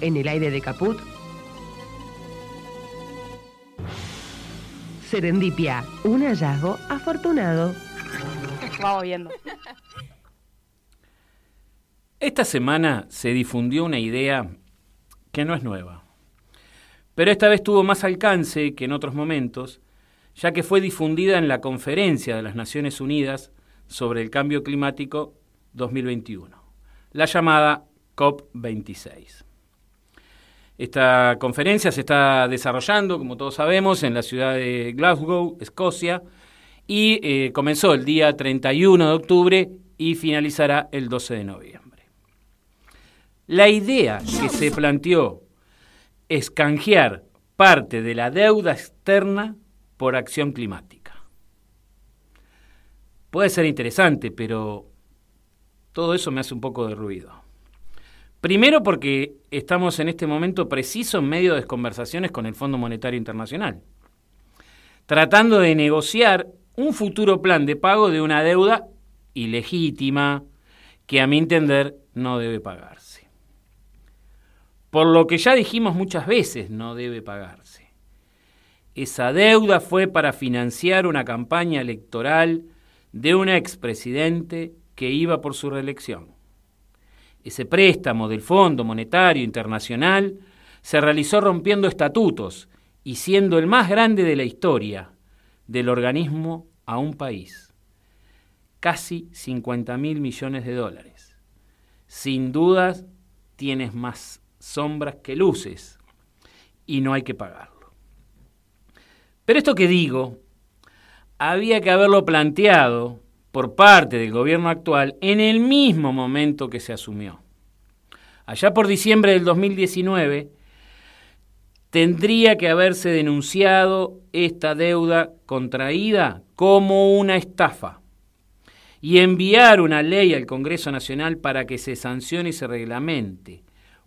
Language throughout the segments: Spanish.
en el aire de Caput. Serendipia, un hallazgo afortunado. Vamos viendo. Esta semana se difundió una idea que no es nueva, pero esta vez tuvo más alcance que en otros momentos, ya que fue difundida en la conferencia de las Naciones Unidas sobre el Cambio Climático 2021, la llamada COP26. Esta conferencia se está desarrollando, como todos sabemos, en la ciudad de Glasgow, Escocia, y eh, comenzó el día 31 de octubre y finalizará el 12 de noviembre. La idea que se planteó es canjear parte de la deuda externa por acción climática. Puede ser interesante, pero todo eso me hace un poco de ruido. Primero porque estamos en este momento preciso en medio de conversaciones con el Fondo Monetario Internacional, tratando de negociar un futuro plan de pago de una deuda ilegítima que a mi entender no debe pagarse. Por lo que ya dijimos muchas veces, no debe pagarse. Esa deuda fue para financiar una campaña electoral de un expresidente que iba por su reelección. Ese préstamo del Fondo Monetario Internacional se realizó rompiendo estatutos y siendo el más grande de la historia del organismo a un país. Casi 50 mil millones de dólares. Sin dudas, tienes más sombras que luces y no hay que pagarlo. Pero esto que digo, había que haberlo planteado por parte del gobierno actual en el mismo momento que se asumió. Allá por diciembre del 2019, tendría que haberse denunciado esta deuda contraída como una estafa y enviar una ley al Congreso Nacional para que se sancione y se reglamente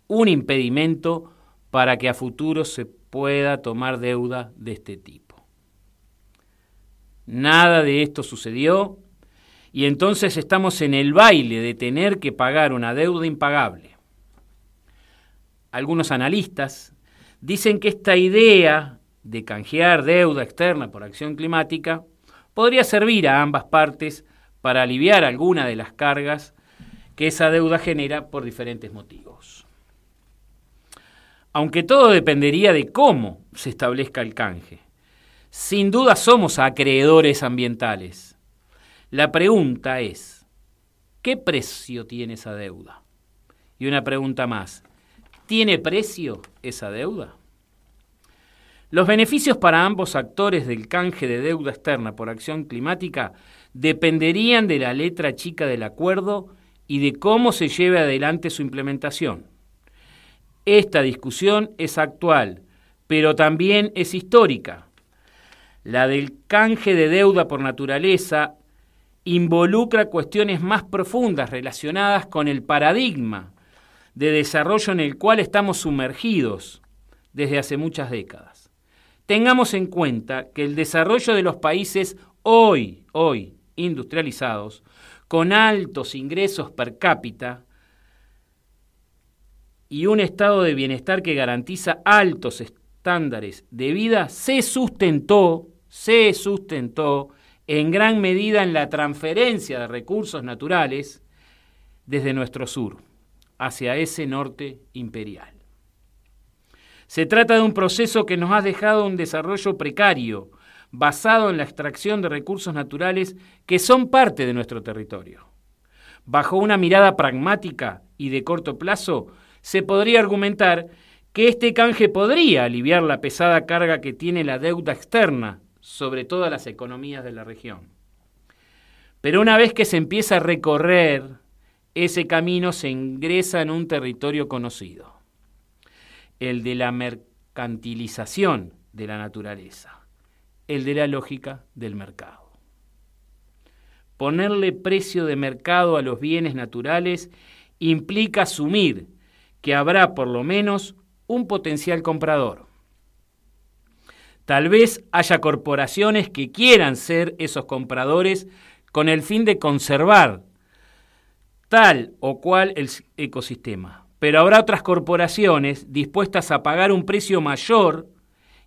un impedimento para que a futuro se pueda tomar deuda de este tipo. Nada de esto sucedió y entonces estamos en el baile de tener que pagar una deuda impagable. Algunos analistas dicen que esta idea de canjear deuda externa por acción climática podría servir a ambas partes para aliviar alguna de las cargas que esa deuda genera por diferentes motivos. Aunque todo dependería de cómo se establezca el canje. Sin duda somos acreedores ambientales la pregunta es, ¿qué precio tiene esa deuda? Y una pregunta más, ¿tiene precio esa deuda? Los beneficios para ambos actores del canje de deuda externa por acción climática dependerían de la letra chica del acuerdo y de cómo se lleve adelante su implementación. Esta discusión es actual, pero también es histórica. La del canje de deuda por naturaleza involucra cuestiones más profundas relacionadas con el paradigma de desarrollo en el cual estamos sumergidos desde hace muchas décadas. Tengamos en cuenta que el desarrollo de los países hoy, hoy industrializados, con altos ingresos per cápita y un estado de bienestar que garantiza altos estándares de vida, se sustentó, se sustentó en gran medida en la transferencia de recursos naturales desde nuestro sur hacia ese norte imperial. Se trata de un proceso que nos ha dejado un desarrollo precario, basado en la extracción de recursos naturales que son parte de nuestro territorio. Bajo una mirada pragmática y de corto plazo, se podría argumentar que este canje podría aliviar la pesada carga que tiene la deuda externa sobre todas las economías de la región. Pero una vez que se empieza a recorrer ese camino, se ingresa en un territorio conocido, el de la mercantilización de la naturaleza, el de la lógica del mercado. Ponerle precio de mercado a los bienes naturales implica asumir que habrá por lo menos un potencial comprador Tal vez haya corporaciones que quieran ser esos compradores con el fin de conservar tal o cual el ecosistema. pero habrá otras corporaciones dispuestas a pagar un precio mayor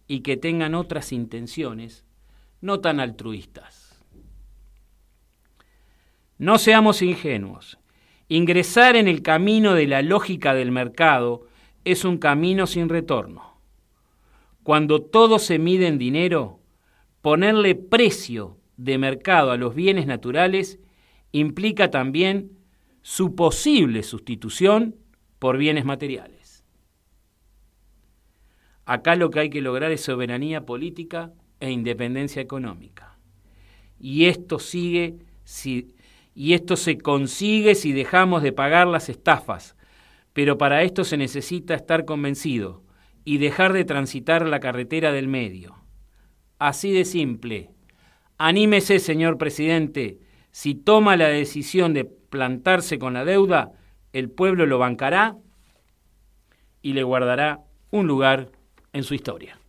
y que tengan otras intenciones no tan altruistas. No seamos ingenuos. Ingresar en el camino de la lógica del mercado es un camino sin retorno. Cuando todo se mide en dinero, ponerle precio de mercado a los bienes naturales implica también su posible sustitución por bienes materiales. Acá lo que hay que lograr es soberanía política e independencia económica. Y esto sigue si, y esto se consigue si dejamos de pagar las estafas, pero para esto se necesita estar convencido y dejar de transitar la carretera del medio. Así de simple. Anímese, señor presidente. Si toma la decisión de plantarse con la deuda, el pueblo lo bancará y le guardará un lugar en su historia.